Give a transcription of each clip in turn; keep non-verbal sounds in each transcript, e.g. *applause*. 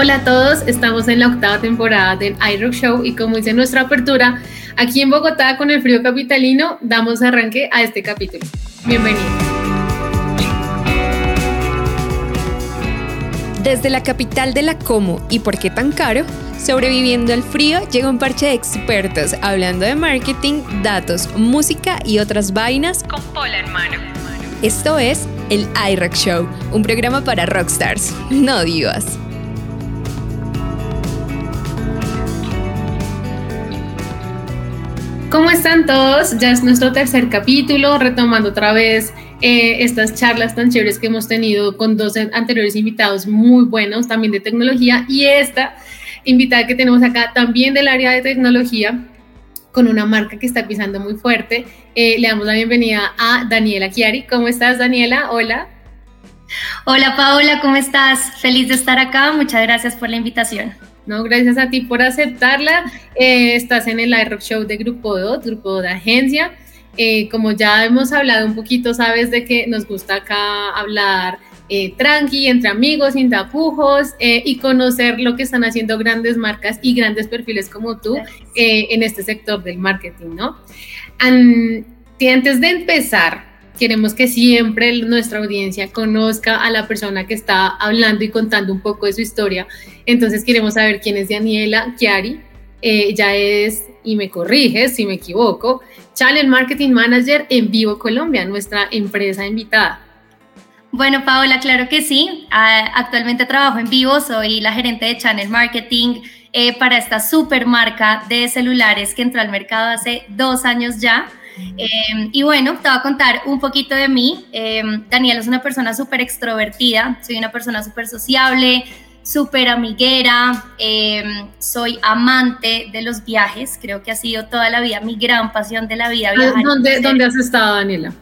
Hola a todos, estamos en la octava temporada del iRock Show y como dice nuestra apertura, aquí en Bogotá con el frío capitalino damos arranque a este capítulo. Bienvenidos. Desde la capital de la Como y por qué tan caro, sobreviviendo al frío llega un parche de expertos hablando de marketing, datos, música y otras vainas con pola en mano. Esto es el iRock Show, un programa para rockstars, no divas. ¿Cómo están todos? Ya es nuestro tercer capítulo, retomando otra vez eh, estas charlas tan chéveres que hemos tenido con dos anteriores invitados muy buenos, también de tecnología, y esta invitada que tenemos acá también del área de tecnología, con una marca que está pisando muy fuerte. Eh, le damos la bienvenida a Daniela Chiari. ¿Cómo estás, Daniela? Hola. Hola, Paola, ¿cómo estás? Feliz de estar acá. Muchas gracias por la invitación. No, gracias a ti por aceptarla. Eh, estás en el iRock Show de Grupo DOT, Grupo de Agencia. Eh, como ya hemos hablado un poquito, sabes de que nos gusta acá hablar eh, tranqui, entre amigos, sin tapujos y conocer lo que están haciendo grandes marcas y grandes perfiles como tú en este sector del marketing, ¿no? antes de empezar, queremos que siempre nuestra audiencia conozca a la persona que está hablando y contando un poco de su historia. Entonces queremos saber quién es Daniela Chiari. ella es, y me corrige si me equivoco, Channel Marketing Manager en Vivo Colombia, nuestra empresa invitada. Bueno, Paola, claro que sí. Ah, actualmente trabajo en Vivo, soy la gerente de Channel Marketing eh, para esta super marca de celulares que entró al mercado hace dos años ya. Em, y bueno, te voy a contar un poquito de mí. Eh, Daniela es una persona súper extrovertida, soy una persona súper sociable, súper amiguera, em, soy amante de los viajes, creo que ha sido toda la vida mi gran pasión de la vida. Viajar ¿Dónde, ¿Dónde has estado, Daniela?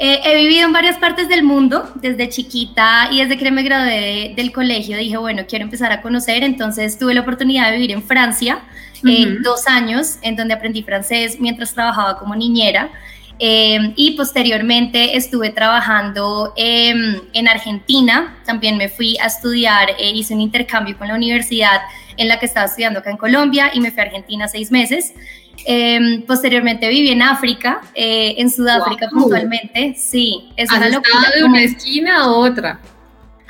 Eh, he vivido en varias partes del mundo desde chiquita y desde que me gradué del colegio dije, bueno, quiero empezar a conocer, entonces tuve la oportunidad de vivir en Francia eh, dos años, en donde aprendí francés mientras trabajaba como niñera. Eh, y posteriormente estuve trabajando en Argentina, también me fui a estudiar, hice un intercambio con la universidad en la que estaba estudiando acá en Colombia y me fui a Argentina seis meses. Em, posteriormente viví en África, eh, en Sudáfrica puntualmente. Sí, es una locura. de una esquina a otra.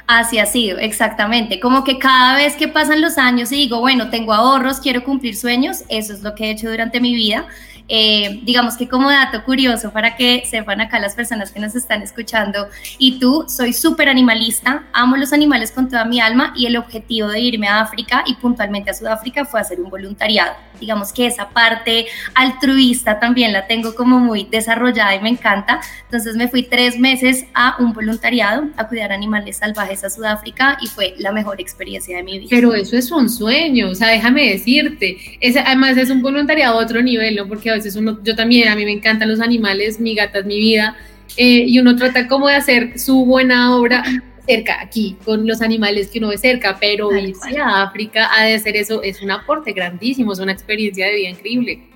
Así ha sido, exactamente. Como que cada vez que pasan los años y digo, bueno, tengo ahorros, quiero cumplir sueños, eso es lo que he hecho durante mi vida. Eh, digamos que como dato curioso para que sepan acá las personas que nos están escuchando y tú, soy súper animalista, amo los animales con toda mi alma y el objetivo de irme a África y puntualmente a Sudáfrica fue hacer un voluntariado. Digamos que esa parte altruista también la tengo como muy desarrollada y me encanta. Entonces me fui tres meses a un voluntariado a cuidar animales salvajes a Sudáfrica y fue la mejor experiencia de mi vida. Pero eso es un sueño, o sea, déjame decirte, además es un voluntariado a otro nivel, ¿no? Porque uno, yo también, a mí me encantan los animales, mi gata es mi vida, eh, y uno trata como de hacer su buena obra cerca, aquí, con los animales que uno ve cerca, pero irse a África a de hacer eso es un aporte grandísimo, es una experiencia de vida increíble.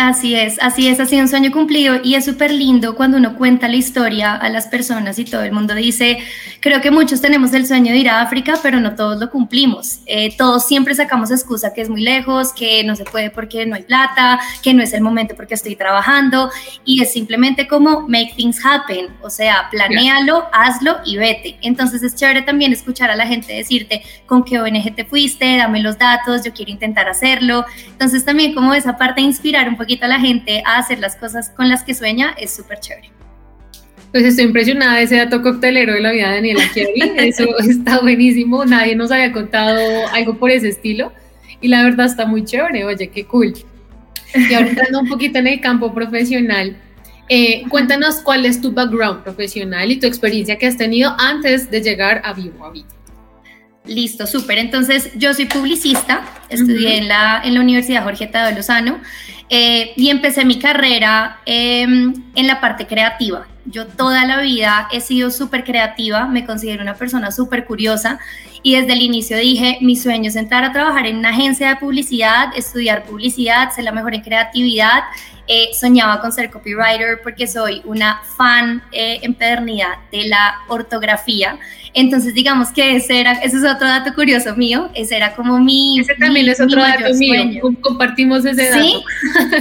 Así es, así es, sido un sueño cumplido y es súper lindo cuando uno cuenta la historia a las personas y todo el mundo dice, creo que muchos tenemos el sueño de ir a África, pero no todos lo cumplimos. Eh, todos siempre sacamos excusa que es muy lejos, que no se puede porque no hay plata, que no es el momento porque estoy trabajando y es simplemente como make things happen, o sea, planéalo, hazlo y vete. Entonces es chévere también escuchar a la gente decirte con qué ONG te fuiste, dame los datos, yo quiero intentar hacerlo. Entonces también como esa parte de inspirar un poco a la gente a hacer las cosas con las que sueña es súper chévere. Pues estoy impresionada de ese dato coctelero de la vida de Daniela Chiari. *laughs* Eso está buenísimo. Nadie nos había contado algo por ese estilo. Y la verdad está muy chévere. Oye, qué cool. Y ahora entrando un poquito en el campo profesional, eh, cuéntanos cuál es tu background profesional y tu experiencia que has tenido antes de llegar a Vivo a Listo, súper. Entonces, yo soy publicista, estudié en, la, en la Universidad Jorgeta de Lozano eh, y empecé mi carrera em, en la parte creativa. Yo toda la vida he sido súper creativa, me considero una persona súper curiosa y desde el inicio dije, mi sueño es entrar a trabajar en una agencia de publicidad, estudiar publicidad, ser la mejor en creatividad. Eh, soñaba con ser copywriter porque soy una fan eh, empedernida de la ortografía. Entonces, digamos que ese era, ese es otro dato curioso mío, ese era como mi... Ese también es otro dato mío, compartimos ese dato.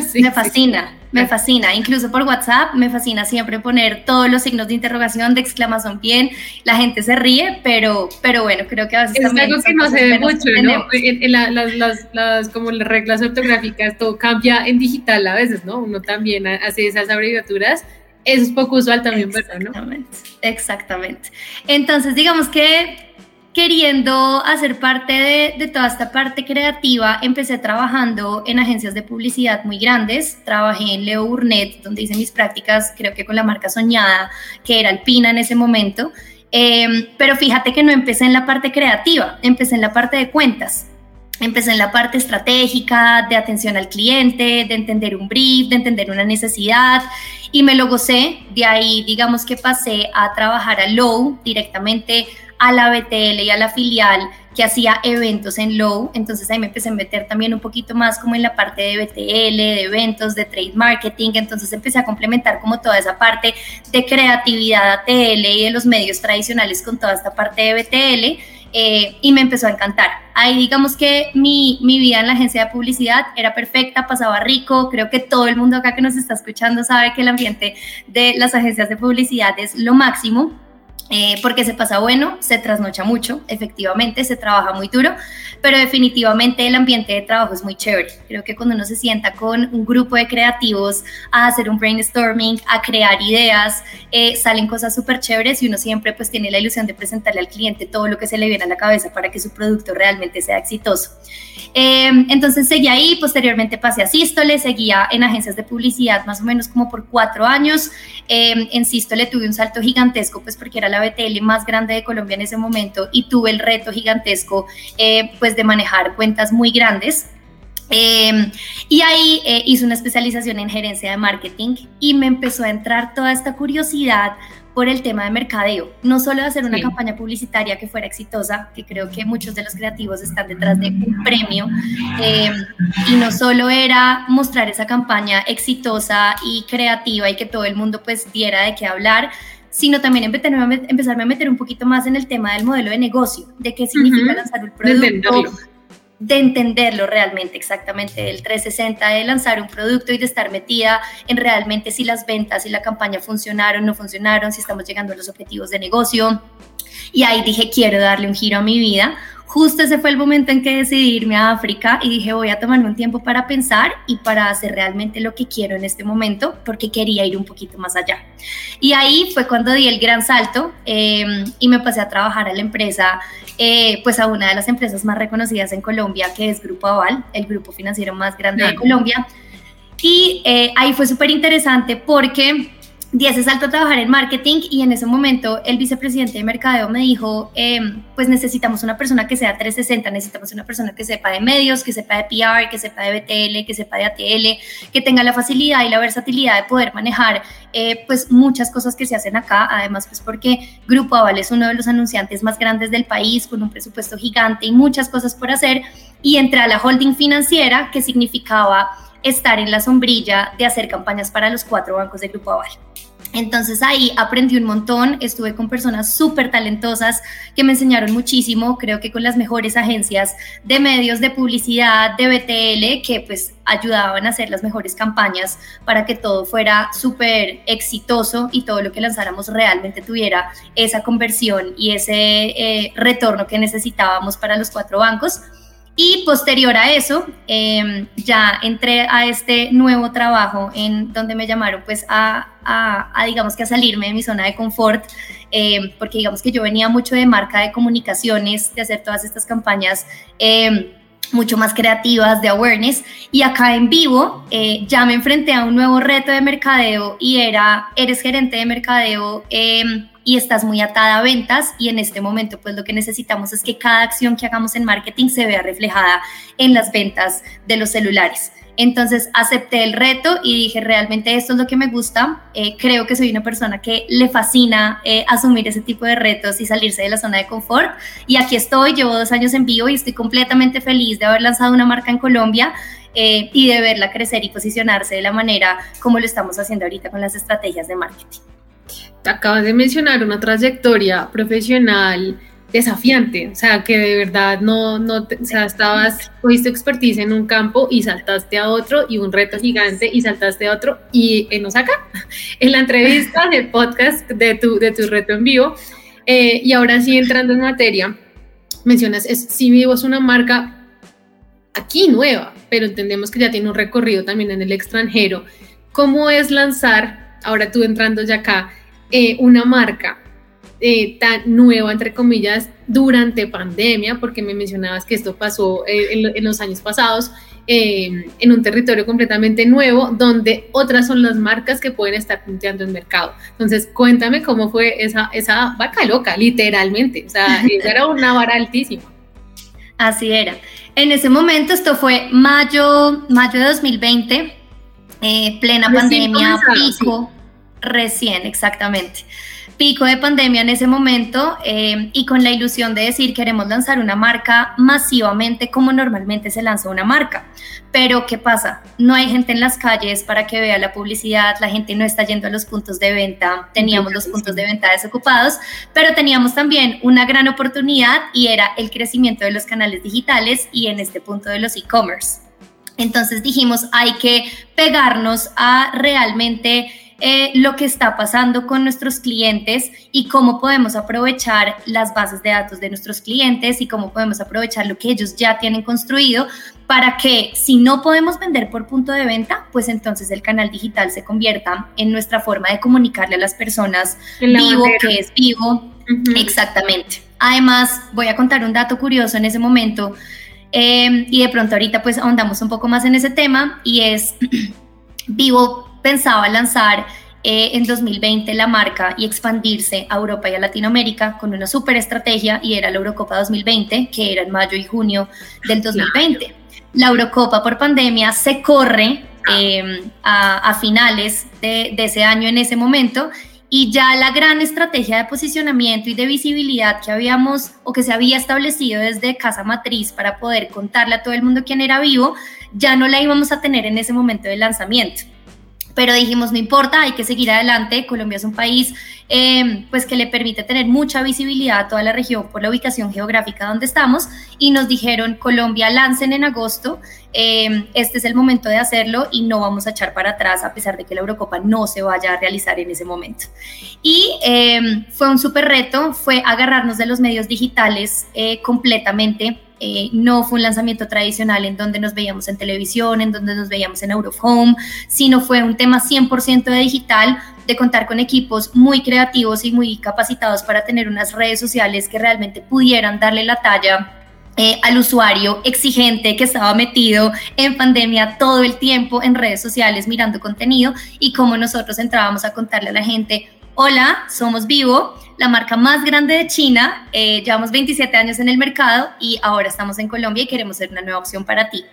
*laughs* ¿Sí? me fascina. Me fascina, incluso por WhatsApp, me fascina siempre poner todos los signos de interrogación, de exclamación bien, la gente se ríe, pero, pero bueno, creo que a veces es algo que no se ve mucho, ¿no? En, las, las, las, como las reglas ortográficas, todo cambia en digital a veces, ¿no? Uno también hace esas abreviaturas, eso es poco usual también, ¿verdad? Exactamente, exactamente. Entonces, digamos que queriendo hacer parte de, toda esta parte creativa, empecé trabajando en agencias de publicidad muy grandes. Trabajé en Leo Burnett, donde hice mis prácticas, creo que con la marca Soñada, que era Alpina en ese momento. Em, pero fíjate que no empecé en la parte creativa, empecé en la parte de cuentas. Empecé en la parte estratégica, de atención al cliente, de entender un brief, de entender una necesidad y me lo gocé. De ahí, digamos que pasé a trabajar a Low directamente a la BTL y a la filial que hacía eventos en Low, entonces ahí me empecé a meter también un poquito más como en la parte de BTL, de eventos, de trade marketing, entonces empecé a complementar como toda esa parte de creatividad ATL y de los medios tradicionales con toda esta parte de BTL. Eh, y me empezó a encantar. Ahí digamos que mi, mi, vida en la agencia de publicidad era perfecta, pasaba rico, creo que todo el mundo acá que nos está escuchando sabe que el ambiente de las agencias de publicidad es lo máximo. Eh, porque se pasa bueno, se trasnocha mucho, efectivamente, se trabaja muy duro, pero definitivamente el ambiente de trabajo es muy chévere. Creo que cuando uno se sienta con un grupo de creativos a hacer un brainstorming, a crear ideas, eh, salen cosas súper chéveres y uno siempre pues tiene la ilusión de presentarle al cliente todo lo que se le viene a la cabeza para que su producto realmente sea exitoso. Eh, entonces seguí ahí, posteriormente pasé a Sístole, seguía en agencias de publicidad más o menos como por cuatro años. en Sístole tuve un salto gigantesco pues porque era la BTL más grande de Colombia en ese momento y tuve el reto gigantesco eh, pues de manejar cuentas muy grandes. Eh, y ahí eh, hice una especialización en gerencia de marketing y me empezó a entrar toda esta curiosidad por el tema de mercadeo, no solo de hacer una campaña publicitaria que fuera exitosa, que creo que muchos de los creativos están detrás de un premio, y no solo era mostrar esa campaña exitosa y creativa y que todo el mundo pues diera de qué hablar, sino también empezarme a meter un poquito más en el tema del modelo de negocio, de qué significa lanzar un producto, de entenderlo realmente exactamente, del 360, de lanzar un producto y de estar metida en realmente si las ventas y la campaña funcionaron, no funcionaron, si estamos llegando a los objetivos de negocio. Y ahí dije, quiero darle un giro a mi vida, justo ese fue el momento en que decidí irme a África y dije voy a tomarme un tiempo para pensar y para hacer realmente lo que quiero en este momento porque quería ir un poquito más allá. Y ahí fue cuando di el gran salto em, y me pasé a trabajar a la empresa, eh, pues a una de las empresas más reconocidas en Colombia que es Grupo Aval, el grupo financiero más grande de Colombia. Y eh, ahí fue súper interesante porque di ese salto a trabajar en marketing y en ese momento el vicepresidente de mercadeo me dijo, em, pues necesitamos una persona que sea 360, necesitamos una persona que sepa de medios, que sepa de PR, que sepa de BTL, que sepa de ATL, que tenga la facilidad y la versatilidad de poder manejar eh, pues muchas cosas que se hacen acá, además pues porque Grupo Aval es uno de los anunciantes más grandes del país con un presupuesto gigante y muchas cosas por hacer. Y entré a la holding financiera que significaba estar en la sombrilla de hacer campañas para los cuatro bancos de Grupo Aval. Entonces ahí aprendí un montón, estuve con personas súper talentosas que me enseñaron muchísimo, creo que con las mejores agencias de medios de publicidad, de BTL, que pues ayudaban a hacer las mejores campañas para que todo fuera súper exitoso y todo lo que lanzáramos realmente tuviera esa conversión y ese eh, retorno que necesitábamos para los cuatro bancos. Y posterior a eso, em, ya entré a este nuevo trabajo en donde me llamaron pues a, digamos que a salirme de mi zona de confort, em, porque digamos que yo venía mucho de marca de comunicaciones, de hacer todas estas campañas em, mucho más creativas de awareness y acá en vivo eh, ya me enfrenté a un nuevo reto de mercadeo y era, eres gerente de mercadeo y estás muy atada a ventas y en este momento pues lo que necesitamos es que cada acción que hagamos en marketing se vea reflejada en las ventas de los celulares. Entonces acepté el reto y dije, realmente esto es lo que me gusta. Eh, creo que soy una persona que le fascina eh, asumir ese tipo de retos y salirse de la zona de confort. Y aquí estoy, llevo dos años en vivo y estoy completamente feliz de haber lanzado una marca en Colombia. Eh, y de verla crecer y posicionarse de la manera como lo estamos haciendo ahorita con las estrategias de marketing. acabas de mencionar una trayectoria profesional desafiante, o sea, que de verdad no, no, o sea, estabas, cogiste expertise en un campo y saltaste a otro y un reto gigante y saltaste a otro y en Osaka, *laughs* en la entrevista del podcast de tu, de tu reto en vivo, eh, y ahora sí entrando en materia, mencionas, es, si vivo es una marca aquí nueva, pero entendemos que ya tiene un recorrido también en el extranjero, ¿cómo es lanzar, ahora tú entrando ya acá, eh, una marca eh, tan nueva, entre comillas, durante pandemia, porque me mencionabas que esto pasó eh, en, los años pasados, en un territorio completamente nuevo, donde otras son las marcas que pueden estar punteando en mercado. Entonces, cuéntame cómo fue esa, esa vaca loca, literalmente. O sea, *laughs* era una vara altísima. Así era. En ese momento, esto fue mayo, mayo de 2020, plena pandemia, pico recién, exactamente. Pico de pandemia en ese momento eh, y con la ilusión de decir queremos lanzar una marca masivamente como normalmente se lanza una marca. Pero ¿qué pasa? No hay gente en las calles para que vea la publicidad, la gente no está yendo a los puntos de venta, teníamos los puntos de venta desocupados, pero teníamos también una gran oportunidad y era el crecimiento de los canales digitales y en este punto de los e-commerce. Entonces dijimos, hay que pegarnos a realmente eh, lo que está pasando con nuestros clientes y cómo podemos aprovechar las bases de datos de nuestros clientes y cómo podemos aprovechar lo que ellos ya tienen construido para que si no podemos vender por punto de venta, pues entonces el canal digital se convierta en nuestra forma de comunicarle a las personas vivo, que es vivo. Exactamente. Además, voy a contar un dato curioso en ese momento eh, y de pronto ahorita pues ahondamos un poco más en ese tema y es *clears throat* vivo pensaba lanzar eh, en 2020 la marca y expandirse a Europa y a Latinoamérica con una super estrategia y era la Eurocopa 2020, que era en mayo y junio del 2020. La Eurocopa por pandemia se corre em, a, finales de, de ese año en ese momento y ya la gran estrategia de posicionamiento y de visibilidad que habíamos o que se había establecido desde Casa Matriz para poder contarle a todo el mundo quién era vivo, ya no la íbamos a tener en ese momento de lanzamiento pero dijimos, no importa, hay que seguir adelante. Colombia es un país eh, pues que le permite tener mucha visibilidad a toda la región por la ubicación geográfica donde estamos y nos dijeron, Colombia lancen en agosto, eh, este es el momento de hacerlo y no vamos a echar para atrás a pesar de que la Eurocopa no se vaya a realizar en ese momento. Y eh, fue un súper reto, fue agarrarnos de los medios digitales completamente eh, no fue un lanzamiento tradicional en donde nos veíamos en televisión, en donde nos veíamos en Out sino fue un tema 100% de digital, de contar con equipos muy creativos y muy capacitados para tener unas redes sociales que realmente pudieran darle la talla eh, al usuario exigente que estaba metido en pandemia todo el tiempo en redes sociales mirando contenido y cómo nosotros entrábamos a contarle a la gente, hola, somos Vivo, la marca más grande de China, eh, llevamos 27 años en el mercado y ahora estamos en Colombia y queremos ser una nueva opción para ti.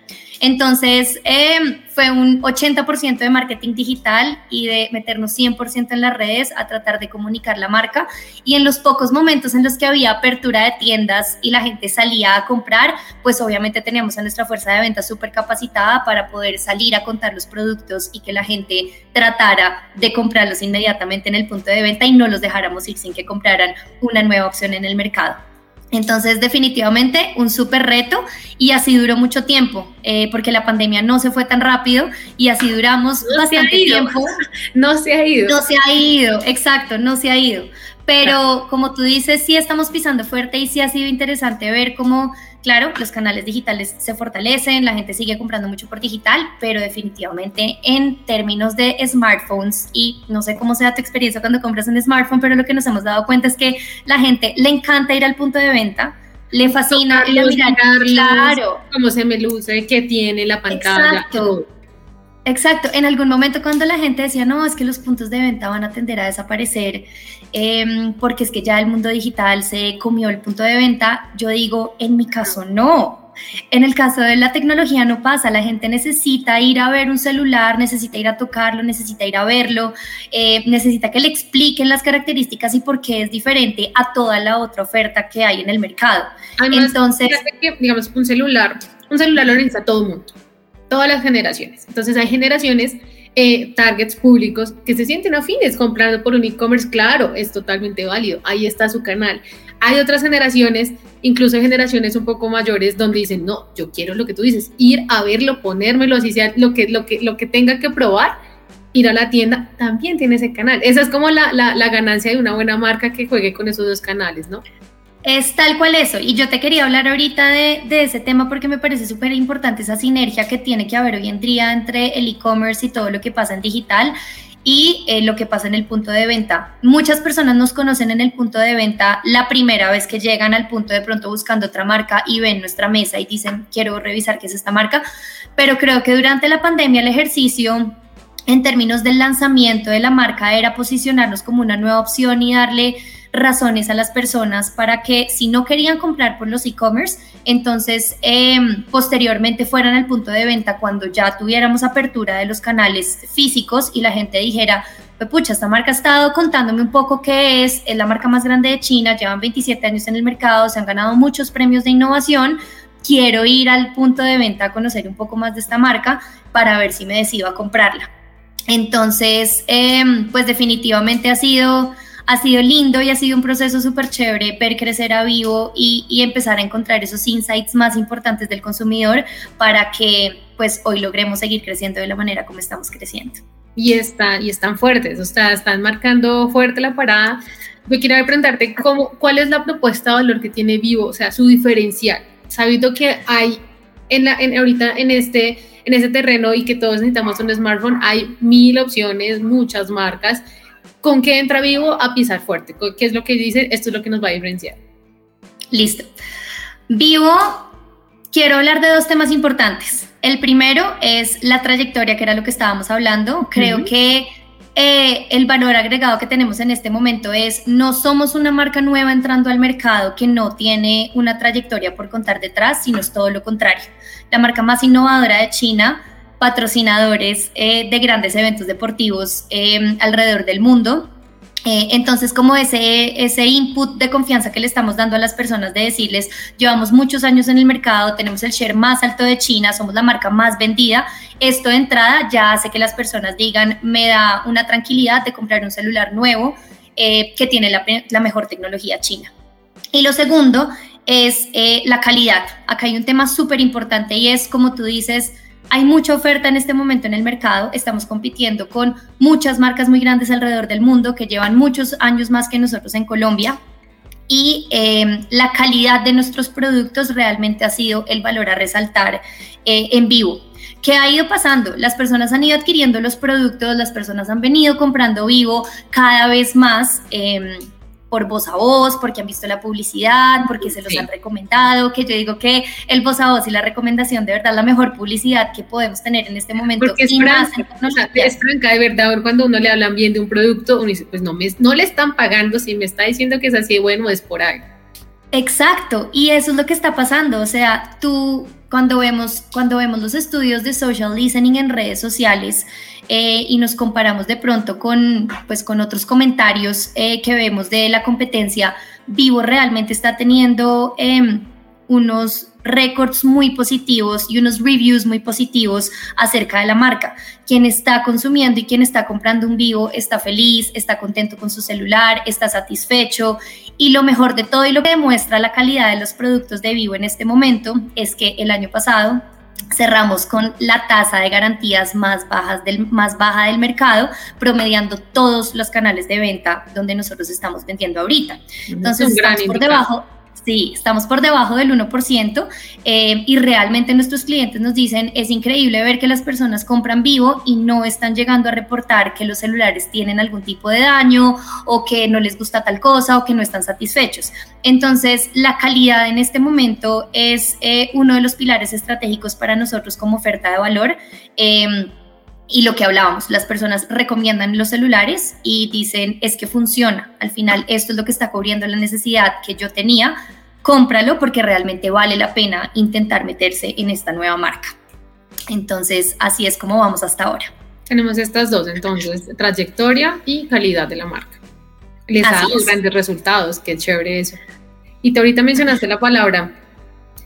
Entonces, eh, fue un 80% de marketing digital y de meternos 100% en las redes a tratar de comunicar la marca. Y en los pocos momentos en los que había apertura de tiendas y la gente salía a comprar, pues obviamente teníamos a nuestra fuerza de venta súper capacitada para poder salir a contar los productos y que la gente tratara de comprarlos inmediatamente en el punto de venta y no los dejáramos ir sin que compraran una nueva opción en el mercado. Entonces, definitivamente un súper reto y así duró mucho tiempo, eh, porque la pandemia no se fue tan rápido y así duramos bastante tiempo. *laughs* No se ha ido. No se ha ido, exacto, no se ha ido. Pero como tú dices, sí estamos pisando fuerte y sí ha sido interesante ver cómo, claro, los canales digitales se fortalecen, la gente sigue comprando mucho por digital, pero definitivamente en términos de smartphones, y no sé cómo sea tu experiencia cuando compras un smartphone, pero lo que nos hemos dado cuenta es que la gente le encanta ir al punto de venta, le fascina mirar, claro, cómo se me luce, qué tiene la pantalla. Exacto. Exacto, en algún momento cuando la gente decía, no, es que los puntos de venta van a tender a desaparecer em, porque es que ya el mundo digital se comió el punto de venta, yo digo, en mi caso no. En el caso de la tecnología no pasa, la gente necesita ir a ver un celular, necesita ir a tocarlo, necesita ir a verlo, eh, necesita que le expliquen las características y por qué es diferente a toda la otra oferta que hay en el mercado. Entonces, digamos, un celular, un celular lo necesita todo el mundo todas las generaciones. Entonces hay generaciones eh, targets públicos que se sienten afines comprando por un e-commerce, claro, es totalmente válido, ahí está su canal. Hay otras generaciones, incluso generaciones un poco mayores, donde dicen, no, yo quiero lo que tú dices, ir a verlo, ponérmelo, así sea lo que, lo que, lo que tenga que probar, ir a la tienda, también tiene ese canal. Esa es como la, la, la ganancia de una buena marca que juegue con esos dos canales, ¿no? Es tal cual eso. Y yo te quería hablar ahorita de, ese tema porque me parece súper importante esa sinergia que tiene que haber hoy en día entre el e-commerce y todo lo que pasa en digital y eh, lo que pasa en el punto de venta. Muchas personas nos conocen en el punto de venta la primera vez que llegan al punto de pronto buscando otra marca y ven nuestra mesa y dicen, quiero revisar qué es esta marca. Pero creo que durante la pandemia el ejercicio en términos del lanzamiento de la marca era posicionarnos como una nueva opción y darle razones a las personas para que si no querían comprar por los e-commerce, entonces em, posteriormente fueran al punto de venta cuando ya tuviéramos apertura de los canales físicos y la gente dijera, pues, pucha, esta marca ha estado contándome un poco qué es, es la marca más grande de China, llevan 27 años en el mercado, se han ganado muchos premios de innovación, quiero ir al punto de venta a conocer un poco más de esta marca para ver si me decido a comprarla. Entonces, em, pues definitivamente ha sido ha sido lindo y ha sido un proceso súper chévere ver crecer a Vivo y, empezar a encontrar esos insights más importantes del consumidor para que pues hoy logremos seguir creciendo de la manera como estamos creciendo. Y, está, y están fuertes, o sea, están marcando fuerte la parada. Yo quiero preguntarte cómo, cuál es la propuesta de valor que tiene Vivo, o sea, su diferencial, sabiendo que hay en la, en, ahorita en este, en este terreno y que todos necesitamos un smartphone, hay mil opciones, muchas marcas ¿Con qué entra Vivo a pisar fuerte? ¿Qué es lo que dice? Esto es lo que nos va a diferenciar. Listo. Vivo, quiero hablar de dos temas importantes. El primero es la trayectoria, que era lo que estábamos hablando. Creo que eh, el valor agregado que tenemos en este momento es no somos una marca nueva entrando al mercado que no tiene una trayectoria por contar detrás, sino es todo lo contrario. La marca más innovadora de China patrocinadores eh, de grandes eventos deportivos eh, alrededor del mundo. Eh, entonces, como ese, ese input de confianza que le estamos dando a las personas de decirles, llevamos muchos años en el mercado, tenemos el share más alto de China, somos la marca más vendida, esto de entrada ya hace que las personas digan, me da una tranquilidad de comprar un celular nuevo que tiene la, mejor tecnología china. Y lo segundo es la calidad. Acá hay un tema súper importante y es, como tú dices, hay mucha oferta en este momento en el mercado, estamos compitiendo con muchas marcas muy grandes alrededor del mundo que llevan muchos años más que nosotros en Colombia y em, la calidad de nuestros productos realmente ha sido el valor a resaltar eh, en vivo. ¿Qué ha ido pasando? Las personas han ido adquiriendo los productos, las personas han venido comprando vivo cada vez más. Eh, por voz a voz, porque han visto la publicidad, porque se los han recomendado, que yo digo que el voz a voz y la recomendación de verdad es la mejor publicidad que podemos tener en este momento. Porque es, franca, es franca, de verdad, cuando uno le hablan bien de un producto, uno dice, pues no, me, no le están pagando, si me está diciendo que es así, bueno, es por ahí. Exacto, y eso es lo que está pasando, o sea, tú cuando vemos, cuando vemos los estudios de social listening en redes sociales, eh, y nos comparamos de pronto con, pues, con otros comentarios eh, que vemos de la competencia, Vivo realmente está teniendo em, unos récords muy positivos y unos reviews muy positivos acerca de la marca. Quien está consumiendo y quien está comprando un Vivo está feliz, está contento con su celular, está satisfecho y lo mejor de todo y lo que demuestra la calidad de los productos de Vivo en este momento es que el año pasado cerramos con la tasa de garantías más, bajas del, más baja del mercado, promediando todos los canales de venta donde nosotros estamos vendiendo ahorita. Entonces, estamos por debajo, Sí, estamos por debajo del 1% eh, y realmente nuestros clientes nos dicen, es increíble ver que las personas compran vivo y no están llegando a reportar que los celulares tienen algún tipo de daño o que no les gusta tal cosa o que no están satisfechos. Entonces, la calidad en este momento es eh, uno de los pilares estratégicos para nosotros como oferta de valor. Em, y lo que hablábamos, las personas recomiendan los celulares y dicen, es que funciona, al final esto es lo que está cubriendo la necesidad que yo tenía, cómpralo porque realmente vale la pena intentar meterse en esta nueva marca. Entonces, así es como vamos hasta ahora. Tenemos estas dos, entonces, trayectoria y calidad de la marca. Les ha dado grandes resultados, qué chévere eso. Y te ahorita mencionaste la palabra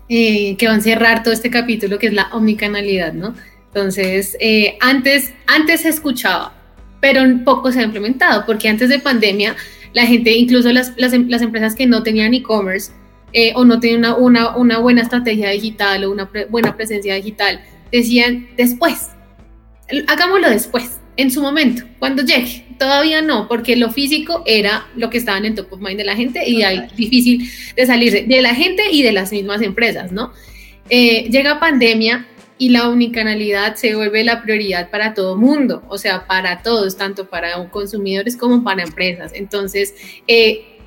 eh, que va a cerrar todo este capítulo, que es la omnicanalidad, ¿no? Entonces, eh, antes, antes se escuchaba, pero poco se ha implementado, porque antes de pandemia, la gente, incluso las, las, las empresas que no tenían e-commerce eh, o no tenían una, una, una, buena estrategia digital o una buena presencia digital, decían después, hagámoslo después, en su momento, cuando llegue. Todavía no, porque lo físico era lo que estaba en el top of mind de la gente y hay difícil de salirse de la gente y de las mismas empresas, ¿no? Eh, llega pandemia y la unicanalidad se vuelve la prioridad para todo mundo, o sea, para todos, tanto para consumidores como para empresas. Entonces, eh,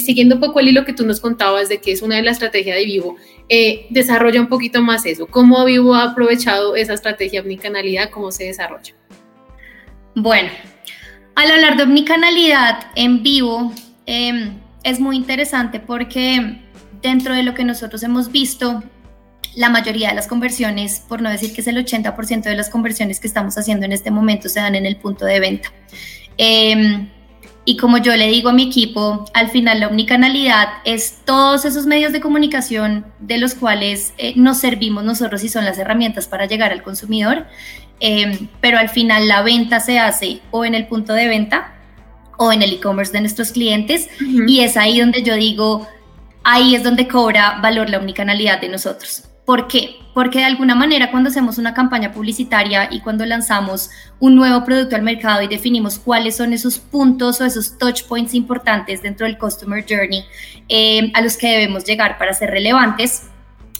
siguiendo un poco el hilo que tú nos contabas de que es una de las estrategias de Vivo, eh, desarrolla un poquito más eso. ¿Cómo Vivo ha aprovechado esa estrategia de omnicanalidad? ¿Cómo se desarrolla? Bueno, al hablar de omnicanalidad en vivo, em, es muy interesante porque dentro de lo que nosotros hemos visto, la mayoría de las conversiones, por no decir que es el 80% de las conversiones que estamos haciendo en este momento, se dan en el punto de venta. Em, y como yo le digo a mi equipo, al final la omnicanalidad es todos esos medios de comunicación de los cuales eh, nos servimos nosotros y son las herramientas para llegar al consumidor. Em, pero al final la venta se hace o en el punto de venta o en el e-commerce de nuestros clientes y es ahí donde yo digo, ahí es donde cobra valor la omnicanalidad de nosotros. ¿Por qué? Porque de alguna manera cuando hacemos una campaña publicitaria y cuando lanzamos un nuevo producto al mercado y definimos cuáles son esos puntos o esos touch points importantes dentro del Customer Journey eh, a los que debemos llegar para ser relevantes,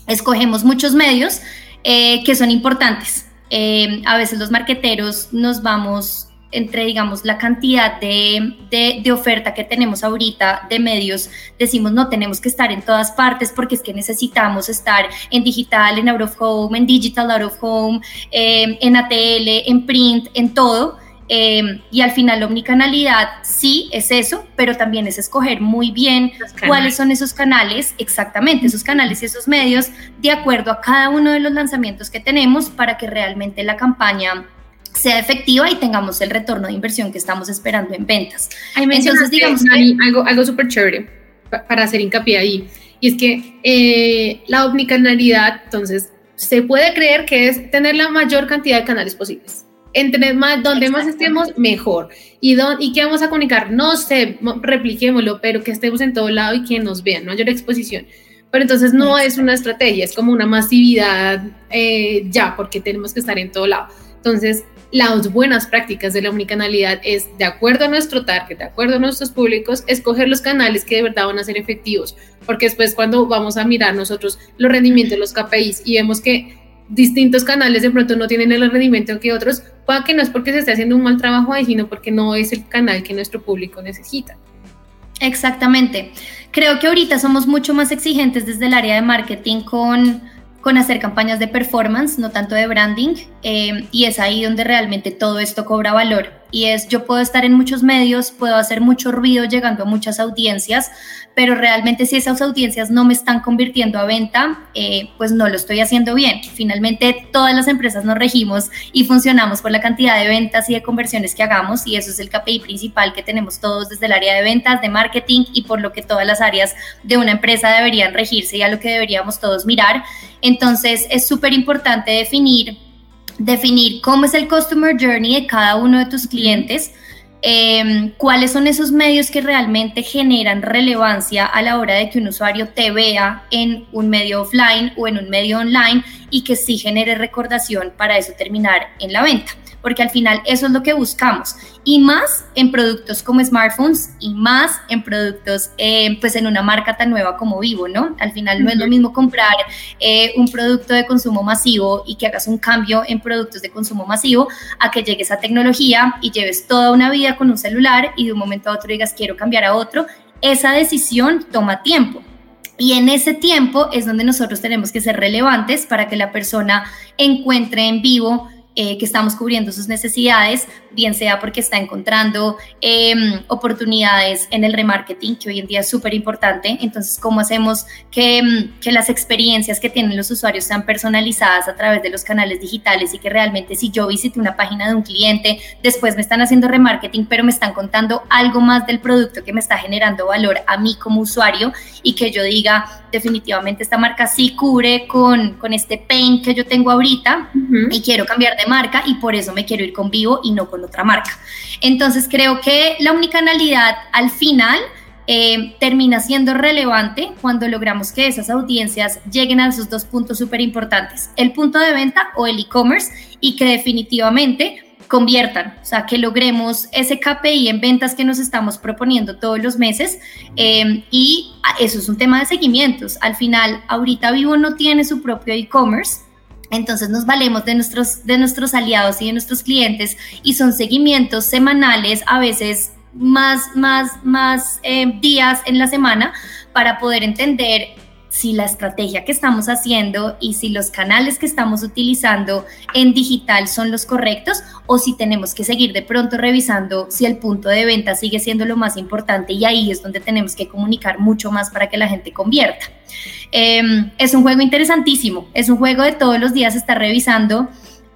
escogemos muchos medios eh, que son importantes. Eh, a veces los marqueteros nos vamos entre, digamos, la cantidad de, de, oferta que tenemos ahorita de medios, decimos no tenemos que estar en todas partes porque es que necesitamos estar en digital, en out of home, en digital out of home, eh, en ATL, en print, en todo. Eh, y al final la omnicanalidad sí es eso, pero también es escoger muy bien cuáles son esos canales, exactamente, esos canales y esos medios de acuerdo a cada uno de los lanzamientos que tenemos para que realmente la campaña sea efectiva y tengamos el retorno de inversión que estamos esperando en ventas. Entonces, digamos algo, algo súper chévere para hacer hincapié ahí, y es que eh, la omnicanalidad, entonces, se puede creer que es tener la mayor cantidad de canales posibles. Entre más, donde más estemos, mejor. ¿Y, don, ¿Y qué vamos a comunicar? No sé, repliquémoslo, pero que estemos en todo lado y que nos vean, mayor exposición. Pero entonces no es una estrategia, es como una masividad eh, ya, porque tenemos que estar en todo lado. Entonces, las buenas prácticas de la omnicanalidad es, de acuerdo a nuestro target, de acuerdo a nuestros públicos, escoger los canales que de verdad van a ser efectivos, porque después cuando vamos a mirar nosotros los rendimientos los KPIs y vemos que distintos canales de pronto no tienen el rendimiento que otros, pueda que no es porque se esté haciendo un mal trabajo ahí, sino porque no es el canal que nuestro público necesita. Exactamente. Creo que ahorita somos mucho más exigentes desde el área de marketing con con hacer campañas de performance, no tanto de branding, eh, y es ahí donde realmente todo esto cobra valor. Y es, yo puedo estar en muchos medios, puedo hacer mucho ruido llegando a muchas audiencias, pero realmente si esas audiencias no me están convirtiendo a venta, eh, pues no lo estoy haciendo bien. Finalmente, todas las empresas nos regimos y funcionamos por la cantidad de ventas y de conversiones que hagamos y eso es el KPI principal que tenemos todos desde el área de ventas, de marketing y por lo que todas las áreas de una empresa deberían regirse y a lo que deberíamos todos mirar. Entonces, es súper importante definir definir cómo es el customer journey de cada uno de tus clientes, Em, cuáles son esos medios que realmente generan relevancia a la hora de que un usuario te vea en un medio offline o en un medio online y que sí genere recordación para eso terminar en la venta porque al final eso es lo que buscamos. Y más en productos como smartphones y más en productos, eh, pues en una marca tan nueva como Vivo, ¿no? Al final no es lo mismo comprar eh, un producto de consumo masivo y que hagas un cambio en productos de consumo masivo a que llegues a tecnología y lleves toda una vida con un celular y de un momento a otro digas quiero cambiar a otro. Esa decisión toma tiempo. Y en ese tiempo es donde nosotros tenemos que ser relevantes para que la persona encuentre en vivo eh, que estamos cubriendo sus necesidades, bien sea porque está encontrando em, oportunidades en el remarketing, que hoy en día es súper importante. Entonces, ¿cómo hacemos que, em, que, las experiencias que tienen los usuarios sean personalizadas a través de los canales digitales y que realmente si yo visité una página de un cliente, después me están haciendo remarketing, pero me están contando algo más del producto que me está generando valor a mí como usuario y que yo diga, definitivamente esta marca sí cubre con, con este pain que yo tengo ahorita y quiero cambiar de marca y por eso me quiero ir con Vivo y no con otra marca. Entonces creo que la unicanalidad al final eh, termina siendo relevante cuando logramos que esas audiencias lleguen a esos dos puntos súper importantes, el punto de venta o el e-commerce y que definitivamente conviertan, o sea, que logremos ese KPI en ventas que nos estamos proponiendo todos los meses eh, y eso es un tema de seguimientos. Al final, ahorita Vivo no tiene su propio e-commerce, entonces nos valemos de nuestros, de nuestros aliados y de nuestros clientes y son seguimientos semanales, a veces más, más, más eh, días en la semana para poder entender si la estrategia que estamos haciendo y si los canales que estamos utilizando en digital son los correctos o si tenemos que seguir de pronto revisando si el punto de venta sigue siendo lo más importante y ahí es donde tenemos que comunicar mucho más para que la gente convierta. Em, es un juego interesantísimo, es un juego de todos los días estar revisando.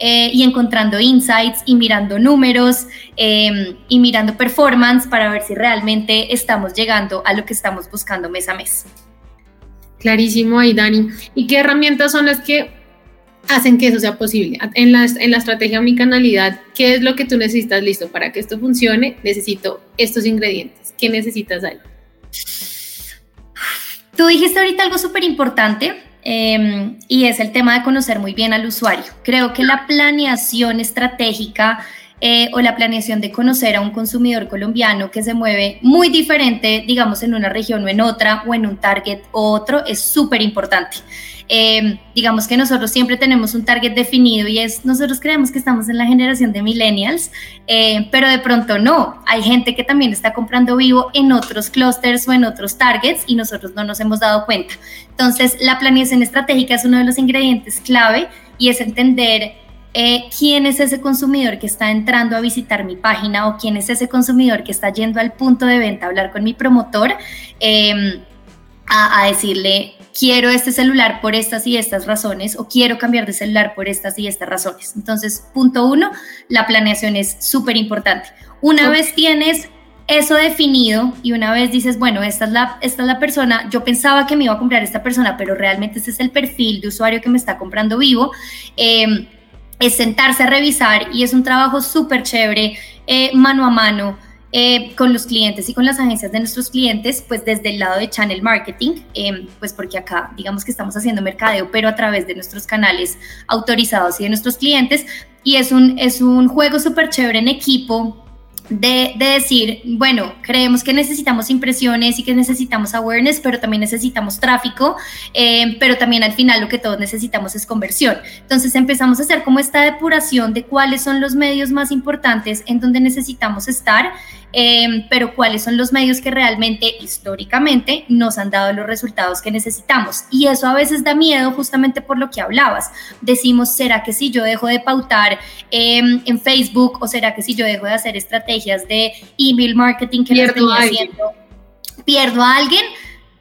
Eh, y encontrando insights y mirando números em, y mirando performance para ver si realmente estamos llegando a lo que estamos buscando mes a mes. Clarísimo ahí, Dani. ¿Y qué herramientas son las que hacen que eso sea posible? En la, en la estrategia omnicanalidad, ¿qué es lo que tú necesitas listo para que esto funcione? Necesito estos ingredientes. ¿Qué necesitas ahí? Tú dijiste ahorita algo súper importante em, y es el tema de conocer muy bien al usuario. Creo que la planeación estratégica eh, o la planeación de conocer a un consumidor colombiano que se mueve muy diferente, digamos, en una región o en otra, o en un target o otro, es súper importante. Eh, digamos que nosotros siempre tenemos un target definido y es, nosotros creemos que estamos en la generación de millennials, eh, pero de pronto no, hay gente que también está comprando vivo en otros clusters o en otros targets y nosotros no nos hemos dado cuenta. Entonces, la planeación estratégica es uno de los ingredientes clave y es entender eh, quién es ese consumidor que está entrando a visitar mi página o quién es ese consumidor que está yendo al punto de venta a hablar con mi promotor, em, a, decirle, quiero este celular por estas y estas razones o quiero cambiar de celular por estas y estas razones. Entonces, punto uno, la planeación es súper importante. Una vez tienes eso definido y una vez dices, bueno, esta es, la, esta es la persona, yo pensaba que me iba a comprar esta persona, pero realmente este es el perfil de usuario que me está comprando vivo. Eh, es sentarse a revisar y es un trabajo súper chévere, eh, mano a mano, eh, con los clientes y con las agencias de nuestros clientes, pues desde el lado de channel marketing, em, pues porque acá digamos que estamos haciendo mercadeo, pero a través de nuestros canales autorizados y de nuestros clientes. Y es un, es un juego súper chévere en equipo de, decir, bueno, creemos que necesitamos impresiones y que necesitamos awareness, pero también necesitamos tráfico, eh, pero también al final lo que todos necesitamos es conversión. Entonces empezamos a hacer como esta depuración de cuáles son los medios más importantes en donde necesitamos estar Em, pero cuáles son los medios que realmente históricamente nos han dado los resultados que necesitamos. Y eso a veces da miedo justamente por lo que hablabas. Decimos, ¿será que si yo dejo de pautar em, en Facebook o será que si yo dejo de hacer estrategias de email marketing que pierdo venía haciendo, pierdo a alguien?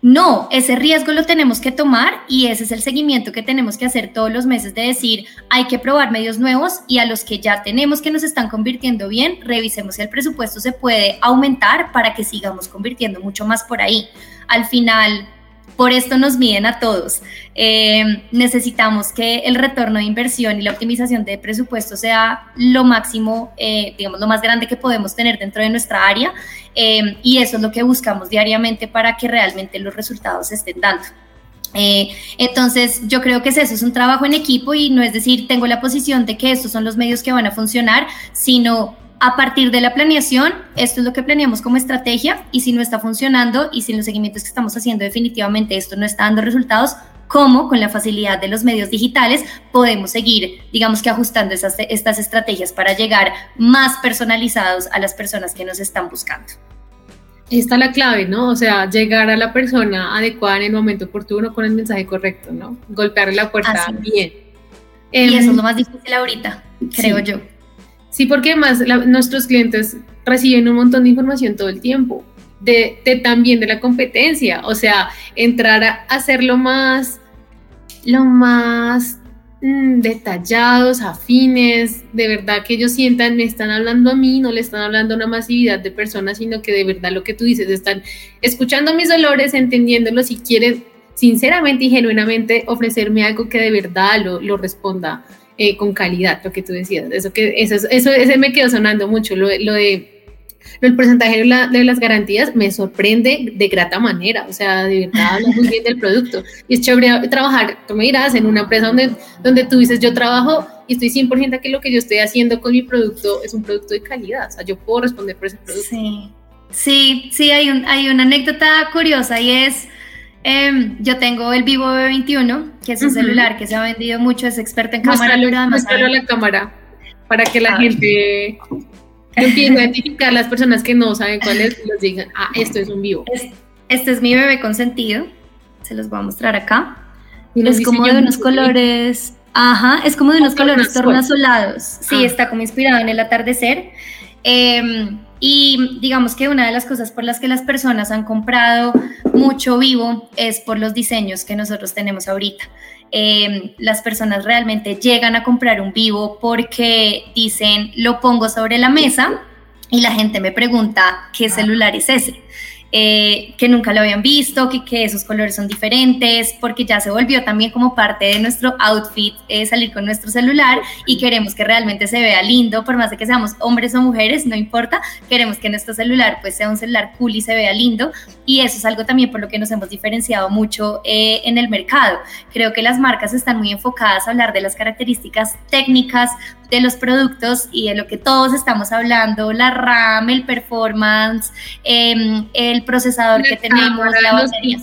No, ese riesgo lo tenemos que tomar y ese es el seguimiento que tenemos que hacer todos los meses de decir, hay que probar medios nuevos y a los que ya tenemos que nos están convirtiendo bien, revisemos si el presupuesto se puede aumentar para que sigamos convirtiendo mucho más por ahí. Al final, por esto nos miden a todos. Eh, necesitamos que el retorno de inversión y la optimización de presupuesto sea lo máximo, eh, digamos, lo más grande que podemos tener dentro de nuestra área. Eh, y eso es lo que buscamos diariamente para que realmente los resultados se estén dando. entonces, yo creo que es eso, es un trabajo en equipo y no es decir, tengo la posición de que estos son los medios que van a funcionar, sino a partir de la planeación, esto es lo que planeamos como estrategia y si no está funcionando y si en los seguimientos que estamos haciendo definitivamente esto no está dando resultados, ¿cómo con la facilidad de los medios digitales podemos seguir, digamos que ajustando estas estrategias para llegar más personalizados a las personas que nos están buscando? Esta es la clave, ¿no? O sea, llegar a la persona adecuada en el momento oportuno con el mensaje correcto, ¿no? Golpear la puerta bien. y eso es em, lo más difícil ahorita creo yo. Sí, porque además nuestros clientes reciben un montón de información todo el tiempo, de, también de la competencia, o sea, entrar a hacerlo más, lo más mm, detallados, afines, de verdad que ellos sientan, me están hablando a mí, no le están hablando a una masividad de personas, sino que de verdad lo que tú dices, están escuchando mis dolores, entendiéndolos y quieren sinceramente y genuinamente ofrecerme algo que de verdad lo responda eh, con calidad, lo que tú decías. Eso que eso, eso ese me quedó sonando mucho, lo, lo de el porcentaje de, las garantías me sorprende de grata manera, o sea, de verdad habla muy bien del producto. Y es chévere trabajar, tú me dirás, en una empresa donde, donde tú dices, yo trabajo y estoy 100% que lo que yo estoy haciendo con mi producto es un producto de calidad, o sea, yo puedo responder por ese producto. Sí, sí, sí, hay, un, hay una anécdota curiosa y es, em, yo tengo el Vivo V21, que es un celular que se ha vendido mucho, es experto en cámara. Muéstralo, a la cámara para que la gente Empieza a identificar las personas que no saben cuál es y les digan, ah, esto es un vivo. este es mi bebé consentido. Se los voy a mostrar acá. es como de unos colores. Ajá, es como de unos colores tornasolados. Sí, ah. está como inspirado en el atardecer. Em, y digamos que una de las cosas por las que las personas han comprado mucho vivo es por los diseños que nosotros tenemos ahorita. Em, las personas realmente llegan a comprar un vivo porque dicen, lo pongo sobre la mesa y la gente me pregunta, ¿qué celular es ese? Eh, que nunca lo habían visto, que, que, esos colores son diferentes, porque ya se volvió también como parte de nuestro outfit eh, salir con nuestro celular y queremos que realmente se vea lindo, por más de que seamos hombres o mujeres, no importa, queremos que nuestro celular pues sea un celular cool y se vea lindo y eso es algo también por lo que nos hemos diferenciado mucho eh, en el mercado. Creo que las marcas están muy enfocadas a hablar de las características técnicas de los productos y de lo que todos estamos hablando, la RAM, el performance, em, el procesador que tenemos, la batería.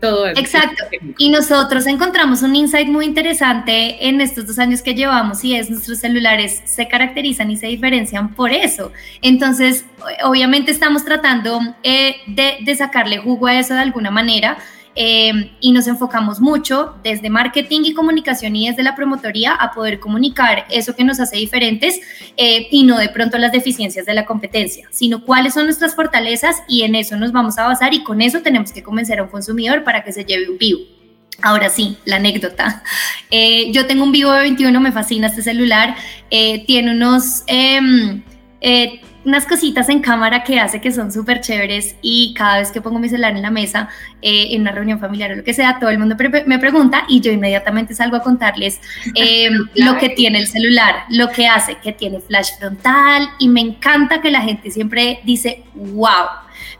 todo eso. Exacto. Y nosotros encontramos un insight muy interesante en estos dos años que llevamos y es nuestros celulares se caracterizan y se diferencian por eso. Entonces, obviamente estamos tratando eh, de, de sacarle jugo a eso de alguna manera eh, y nos enfocamos mucho desde marketing y comunicación y desde la promotoría a poder comunicar eso que nos hace diferentes eh, y no de pronto las deficiencias de la competencia, sino cuáles son nuestras fortalezas y en eso nos vamos a basar y con eso tenemos que convencer a un consumidor para que se lleve un vivo. Ahora sí, la anécdota. Eh, yo tengo un Vivo de 21, me fascina este celular. tiene unos em, unas cositas en cámara que hace que son súper chéveres y cada vez que pongo mi celular en la mesa, eh, en una reunión familiar o lo que sea, todo el mundo me pregunta y yo inmediatamente salgo a contarles em, *laughs* lo que tiene el celular, lo que hace, que tiene flash frontal y me encanta que la gente siempre dice, wow,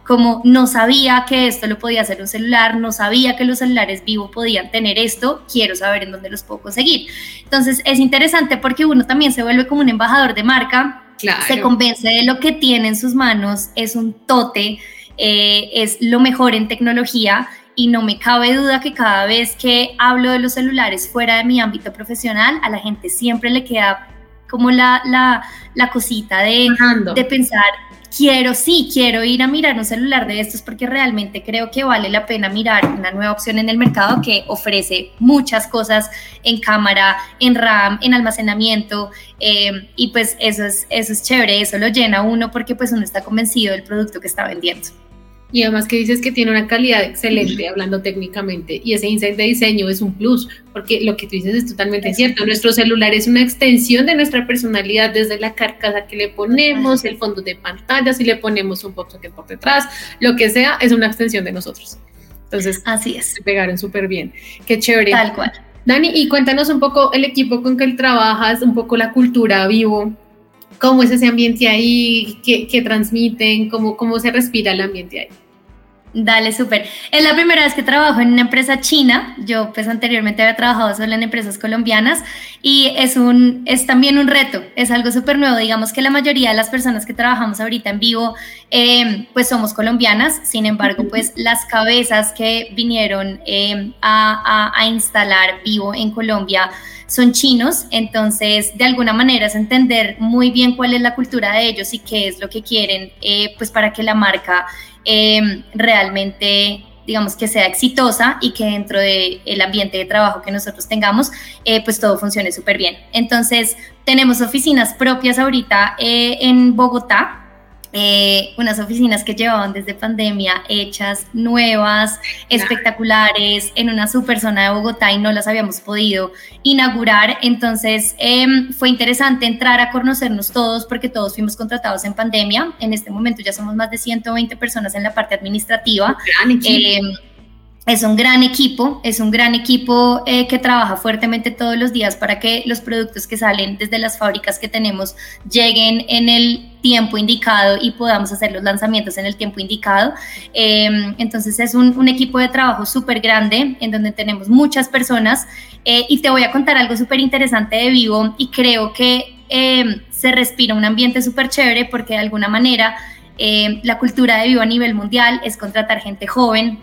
como no sabía que esto lo podía hacer un celular, no sabía que los celulares vivo podían tener esto, quiero saber en dónde los puedo conseguir. Entonces es interesante porque uno también se vuelve como un embajador de marca se convence de lo que tiene en sus manos, es un tote, eh, es lo mejor en tecnología y no me cabe duda que cada vez que hablo de los celulares fuera de mi ámbito profesional, a la gente siempre le queda como la, la, cosita de, de pensar, quiero, sí, quiero ir a mirar un celular de estos porque realmente creo que vale la pena mirar una nueva opción en el mercado que ofrece muchas cosas en cámara, en RAM, en almacenamiento eh, y pues eso es, eso es chévere, eso lo llena uno porque pues uno está convencido del producto que está vendiendo. Y además que dices que tiene una calidad excelente hablando técnicamente y ese insight de diseño es un plus, porque lo que tú dices es totalmente cierto. Nuestro celular es una extensión de nuestra personalidad desde la carcasa que le ponemos, el fondo de pantalla, si le ponemos un que por detrás, lo que sea, es una extensión de nosotros. Entonces, así es. Se pegaron súper bien. Qué chévere. Tal cual. Dani, y cuéntanos un poco el equipo con que trabajas, un poco la cultura vivo cómo es ese ambiente ahí, qué, transmiten, cómo, cómo se respira el ambiente ahí. Dale, súper. Es la primera vez que trabajo en una empresa china. Yo pues anteriormente había trabajado solo en empresas colombianas y es, un, es también un reto, es algo súper nuevo. Digamos que la mayoría de las personas que trabajamos ahorita en vivo em, pues somos colombianas, sin embargo pues las cabezas que vinieron em, a, a, a instalar vivo en Colombia son chinos, entonces de alguna manera es entender muy bien cuál es la cultura de ellos y qué es lo que quieren, eh, pues para que la marca em, realmente digamos, que sea exitosa y que dentro del el ambiente de trabajo que nosotros tengamos, eh, pues todo funcione súper bien. Entonces, tenemos oficinas propias ahorita eh, en Bogotá, eh, unas oficinas que llevaban desde pandemia hechas, nuevas, espectaculares, en una super zona de Bogotá y no las habíamos podido inaugurar. Entonces em, fue interesante entrar a conocernos todos porque todos fuimos contratados en pandemia. En este momento ya somos más de 120 personas en la parte administrativa. Em, es un gran equipo, es un gran equipo eh, que trabaja fuertemente todos los días para que los productos que salen desde las fábricas que tenemos lleguen en el tiempo indicado y podamos hacer los lanzamientos en el tiempo indicado. Em, entonces es un, equipo de trabajo súper grande en donde tenemos muchas personas eh, y te voy a contar algo súper interesante de Vivo y creo que em, se respira un ambiente súper chévere porque de alguna manera em, la cultura de Vivo a nivel mundial es contratar gente joven,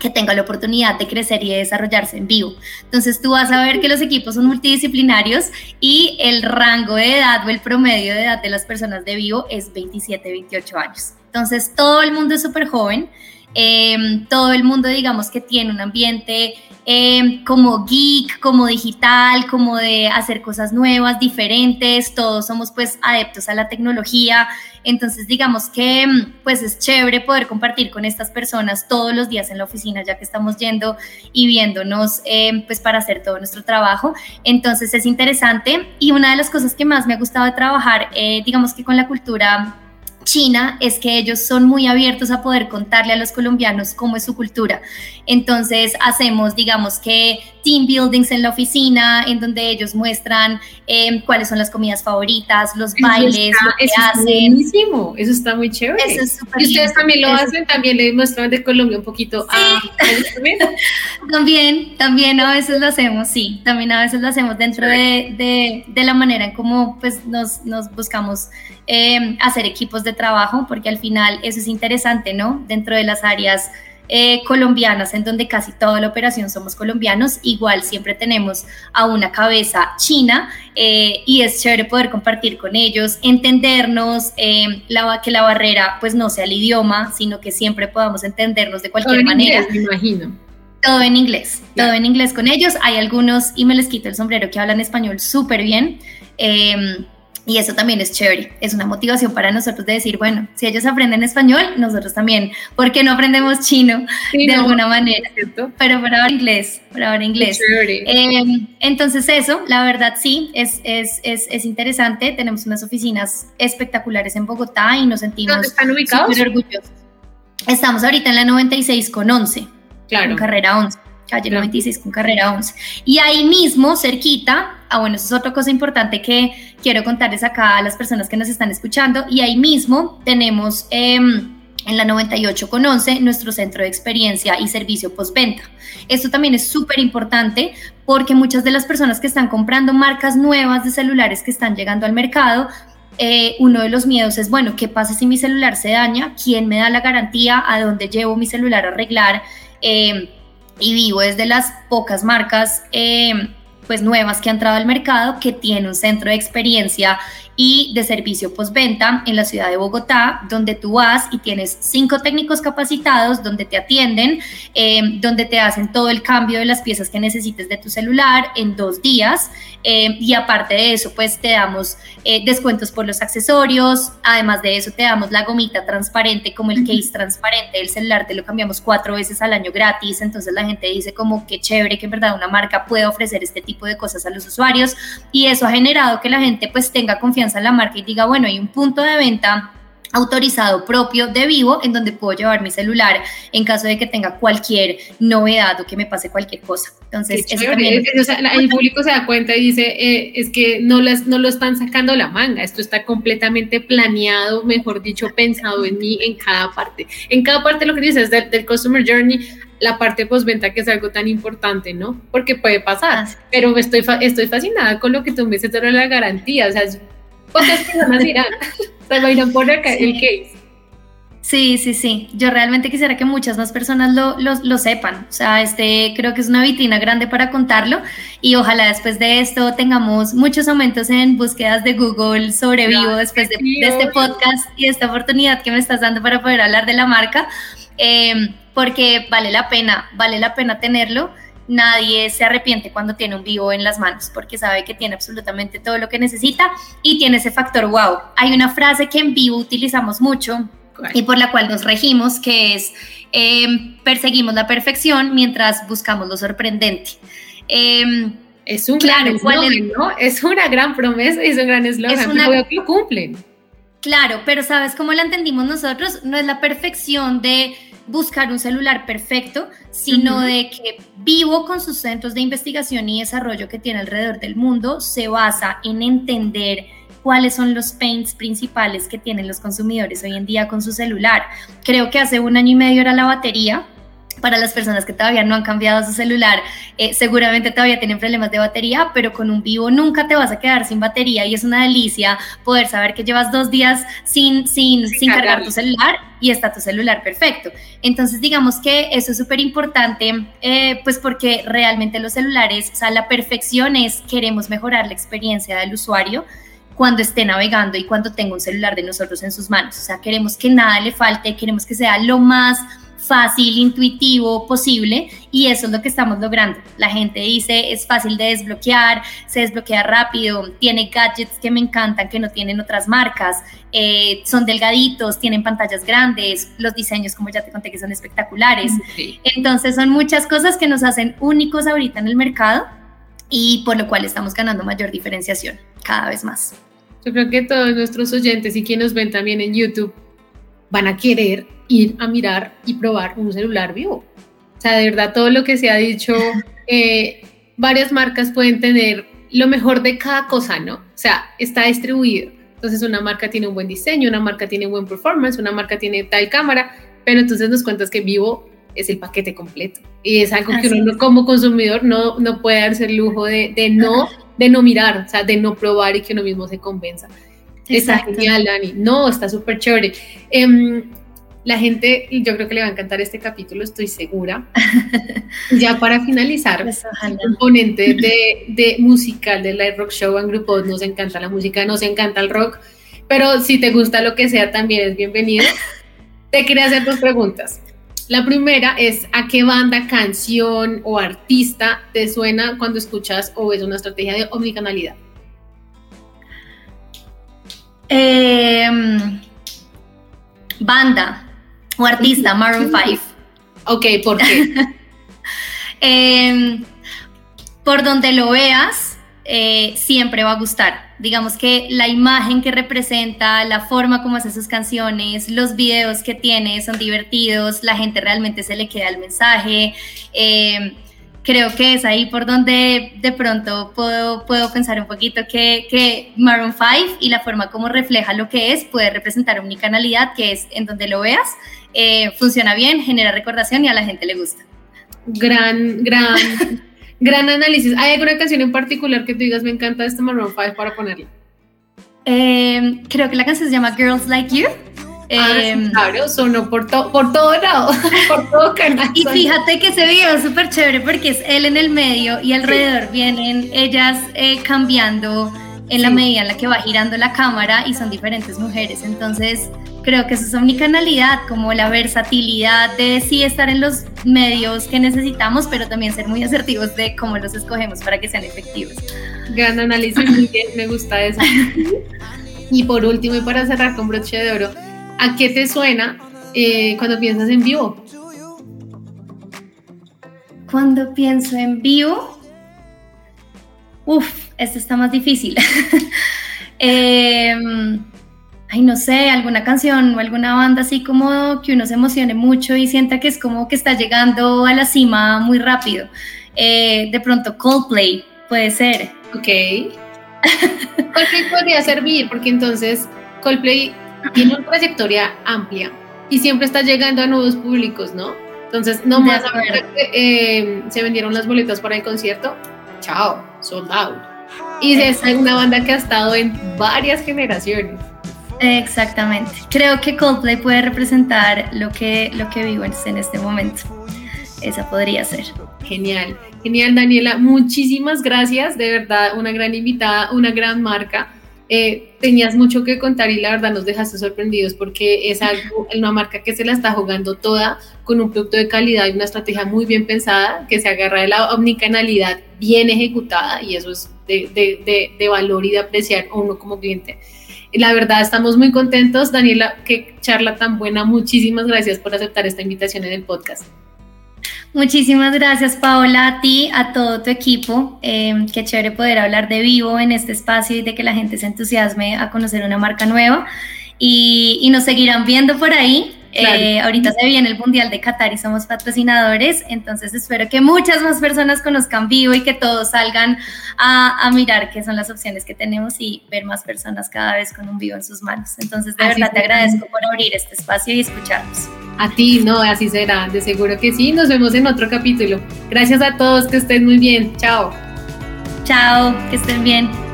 que tenga la oportunidad de crecer y de desarrollarse en vivo. Entonces tú vas a ver que los equipos son multidisciplinarios y el rango de edad o el promedio de edad de las personas de vivo es 27, 28 años. Entonces todo el mundo es súper joven, em, todo el mundo digamos que tiene un ambiente em, como geek, como digital, como de hacer cosas nuevas, diferentes, todos somos pues adeptos a la tecnología, entonces, digamos que mm, pues es chévere poder compartir con estas personas todos los días en la oficina, ya que estamos yendo y viéndonos pues para hacer todo nuestro trabajo. Entonces es interesante. Y una de las cosas que más me ha gustado trabajar, eh, digamos que con la cultura China es que ellos son muy abiertos a poder contarle a los colombianos cómo es su cultura. Entonces hacemos, digamos que team buildings en la oficina, en donde ellos muestran em, cuáles son las comidas favoritas, los bailes, lo que eso hacen. Está buenísimo, eso está muy chévere. Eso es y ustedes también lo hacen, también le muestran de Colombia un poquito *laughs* también, también a veces lo hacemos, sí, también a veces lo hacemos dentro de, de, la manera en cómo pues, nos, nos buscamos em, hacer equipos de trabajo, porque al final eso es interesante, ¿no? Dentro de las áreas eh, colombianas, en donde casi toda la operación somos colombianos, igual siempre tenemos a una cabeza china eh, y es chévere poder compartir con ellos, entendernos, eh, la, que la barrera pues no sea el idioma, sino que siempre podamos entendernos de cualquier manera. me imagino. Todo en inglés, todo en inglés con ellos. Hay algunos, y me les quito el sombrero, que hablan español súper bien. Y eso también es chévere, es una motivación para nosotros de decir, bueno, si ellos aprenden español, nosotros también, ¿por qué no aprendemos chino de alguna manera? ¿cierto? Pero para hablar inglés, para hablar inglés. Eh, entonces eso, la verdad sí, es, es, es, es, interesante, tenemos unas oficinas espectaculares en Bogotá y nos sentimos ¿Dónde están ubicados? orgullosos. Estamos ahorita en la 96 con 11, claro. carrera 11 calle 96 con carrera 11. Y ahí mismo, cerquita, ah bueno, eso es otra cosa importante que quiero contarles acá a las personas que nos están escuchando, y ahí mismo tenemos... Em, en la 98 con 11 nuestro centro de experiencia y servicio postventa. Esto también es súper importante porque muchas de las personas que están comprando marcas nuevas de celulares que están llegando al mercado, eh, uno de los miedos es, bueno, ¿qué pasa si mi celular se daña? ¿Quién me da la garantía? ¿A dónde llevo mi celular a arreglar? Eh, y Vivo es de las pocas marcas eh, pues nuevas que han entrado al mercado que tiene un centro de experiencia y de servicio postventa en la ciudad de Bogotá, donde tú vas y tienes cinco técnicos capacitados, donde te atienden, em, donde te hacen todo el cambio de las piezas que necesites de tu celular en dos días. Em, y aparte de eso, pues te damos eh, descuentos por los accesorios. Además de eso, te damos la gomita transparente, como el case transparente del celular, te lo cambiamos cuatro veces al año gratis. Entonces la gente dice como que chévere que en verdad una marca puede ofrecer este tipo de cosas a los usuarios. Y eso ha generado que la gente pues tenga confianza en la marca y diga, bueno, hay un punto de venta autorizado propio de Vivo en donde puedo llevar mi celular en caso de que tenga cualquier novedad o que me pase cualquier cosa. Entonces, el público se da cuenta y dice, eh, es que no, las, no lo están sacando la manga, esto está completamente planeado, mejor dicho, pensado en mí en cada parte. En cada parte lo que dices del, del Customer Journey, la parte postventa que es algo tan importante, ¿no? Porque puede pasar, pero estoy, estoy fascinada con lo que tú me dices de la garantía, o sea, Pocas personas irán, se irán por acá el case. Sí, sí, sí. Yo realmente quisiera que muchas más personas lo, lo, sepan. O sea, este creo que es una vitrina grande para contarlo y ojalá después de esto tengamos muchos aumentos en búsquedas de Google sobre vivo después de, este podcast y esta oportunidad que me estás dando para poder hablar de la marca. em, porque vale la pena, vale la pena tenerlo. Nadie se arrepiente cuando tiene un vivo en las manos porque sabe que tiene absolutamente todo lo que necesita y tiene ese factor wow. Hay una frase que en vivo utilizamos mucho y por la cual nos regimos, que es em, perseguimos la perfección mientras buscamos lo sorprendente. Em, es un gran eslogan, ¿no? Es una gran promesa y es un gran eslogan. que lo cumplen. Claro, pero ¿sabes cómo la entendimos nosotros? No es la perfección de buscar un celular perfecto, sino de que vivo con sus centros de investigación y desarrollo que tiene alrededor del mundo se basa en entender cuáles son los pains principales que tienen los consumidores hoy en día con su celular. Creo que hace un año y medio era la batería, para las personas que todavía no han cambiado su celular, eh, seguramente todavía tienen problemas de batería, pero con un vivo nunca te vas a quedar sin batería y es una delicia poder saber que llevas dos días sin, sin, sin, cargar tu celular y está tu celular perfecto. Entonces, digamos que eso es súper importante, eh, pues porque realmente los celulares, o sea, la perfección es queremos mejorar la experiencia del usuario cuando esté navegando y cuando tenga un celular de nosotros en sus manos. O sea, queremos que nada le falte, queremos que sea lo más fácil, intuitivo posible y eso es lo que estamos logrando. La gente dice es fácil de desbloquear, se desbloquea rápido, tiene gadgets que me encantan que no tienen otras marcas, eh, son delgaditos, tienen pantallas grandes, los diseños como ya te conté que son espectaculares. Entonces son muchas cosas que nos hacen únicos ahorita en el mercado y por lo cual estamos ganando mayor diferenciación cada vez más. Yo creo que todos nuestros oyentes y quienes nos ven también en YouTube van a querer ir a mirar y probar un celular vivo. O sea, de verdad, todo lo que se ha dicho, *laughs* eh, varias marcas pueden tener lo mejor de cada cosa, ¿no? O sea, está distribuido. Entonces, una marca tiene un buen diseño, una marca tiene buen performance, una marca tiene tal cámara, pero entonces nos cuentas que vivo es el paquete completo. Y es algo que uno como consumidor no, no puede darse el lujo de, de, no, de no mirar, o sea, de no probar y que uno mismo se convenza. Está genial, Dani. No, está súper chévere. Eh, la gente, yo creo que le va a encantar este capítulo, estoy segura. *laughs* ya para finalizar, pues, el componente de, de, musical de Light Rock Show en grupo, nos encanta la música, nos encanta el rock, pero si te gusta lo que sea, también es bienvenido. *laughs* te quería hacer dos preguntas. La primera es, ¿a qué banda, canción o artista te suena cuando escuchas o ves una estrategia de omnicanalidad? Eh, banda o artista, Maroon 5. Ok, ¿por qué? *laughs* Em, por donde lo veas, eh, siempre va a gustar. Digamos que la imagen que representa, la forma como hace sus canciones, los videos que tiene son divertidos, la gente realmente se le queda el mensaje. Em, creo que es ahí por donde de pronto puedo, puedo pensar un poquito que, que Maroon 5 y la forma como refleja lo que es puede representar unicanalidad, que es en donde lo veas, eh, funciona bien, genera recordación y a la gente le gusta. Gran, gran, *laughs* gran análisis. ¿Hay alguna canción en particular que tú digas, me encanta este Maroon 5 para ponerla? Eh, creo que la canción se llama Girls Like You. Ah, em, claro, sonó por, por todo lado, *laughs* por todo canal. Y fíjate que ese video es súper chévere porque es él en el medio y alrededor vienen ellas eh, cambiando en la medida en la que va girando la cámara y son diferentes mujeres. Entonces, creo que eso es omnicanalidad, como la versatilidad de sí estar en los medios que necesitamos, pero también ser muy asertivos de cómo los escogemos para que sean efectivos. Gran análisis, bien, me gusta eso. *laughs* y por último, y para cerrar con broche de oro, ¿A qué te suena eh, cuando piensas en vivo? Cuando pienso en vivo, uff, esto está más difícil. *laughs* Em, ay, no sé, alguna canción o alguna banda así como que uno se emocione mucho y sienta que es como que está llegando a la cima muy rápido. Eh, de pronto Coldplay puede ser. Ok. *laughs* Coldplay podría servir porque entonces Coldplay tiene una trayectoria amplia y siempre está llegando a nuevos públicos, ¿no? Entonces, no más que eh, se vendieron las boletas para el concierto, chao, sold out. Y es una banda que ha estado en varias generaciones. Exactamente. Creo que Coldplay puede representar lo que, lo que vivo en este momento. Esa podría ser. Genial, genial Daniela. Muchísimas gracias, de verdad, una gran invitada, una gran marca. Eh, tenías mucho que contar y la verdad nos dejaste sorprendidos porque es algo, *laughs* una marca que se la está jugando toda con un producto de calidad y una estrategia muy bien pensada que se agarra de la omnicanalidad bien ejecutada y eso es de, de, de, valor y de apreciar uno como cliente. La verdad estamos muy contentos. Daniela, qué charla tan buena. Muchísimas gracias por aceptar esta invitación en el podcast. Muchísimas gracias, Paola, a ti, a todo tu equipo. Eh, qué chévere poder hablar de vivo en este espacio y de que la gente se entusiasme a conocer una marca nueva. Y nos seguirán viendo por ahí. Eh, ahorita se viene el Mundial de Qatar y somos patrocinadores, entonces espero que muchas más personas conozcan Vivo y que todos salgan a, a, mirar qué son las opciones que tenemos y ver más personas cada vez con un Vivo en sus manos. Entonces, de verdad te agradezco por abrir este espacio y escucharnos. A ti, no, así será, de seguro que sí. Nos vemos en otro capítulo. Gracias a todos, que estén muy bien. Chao. Chao, que estén bien.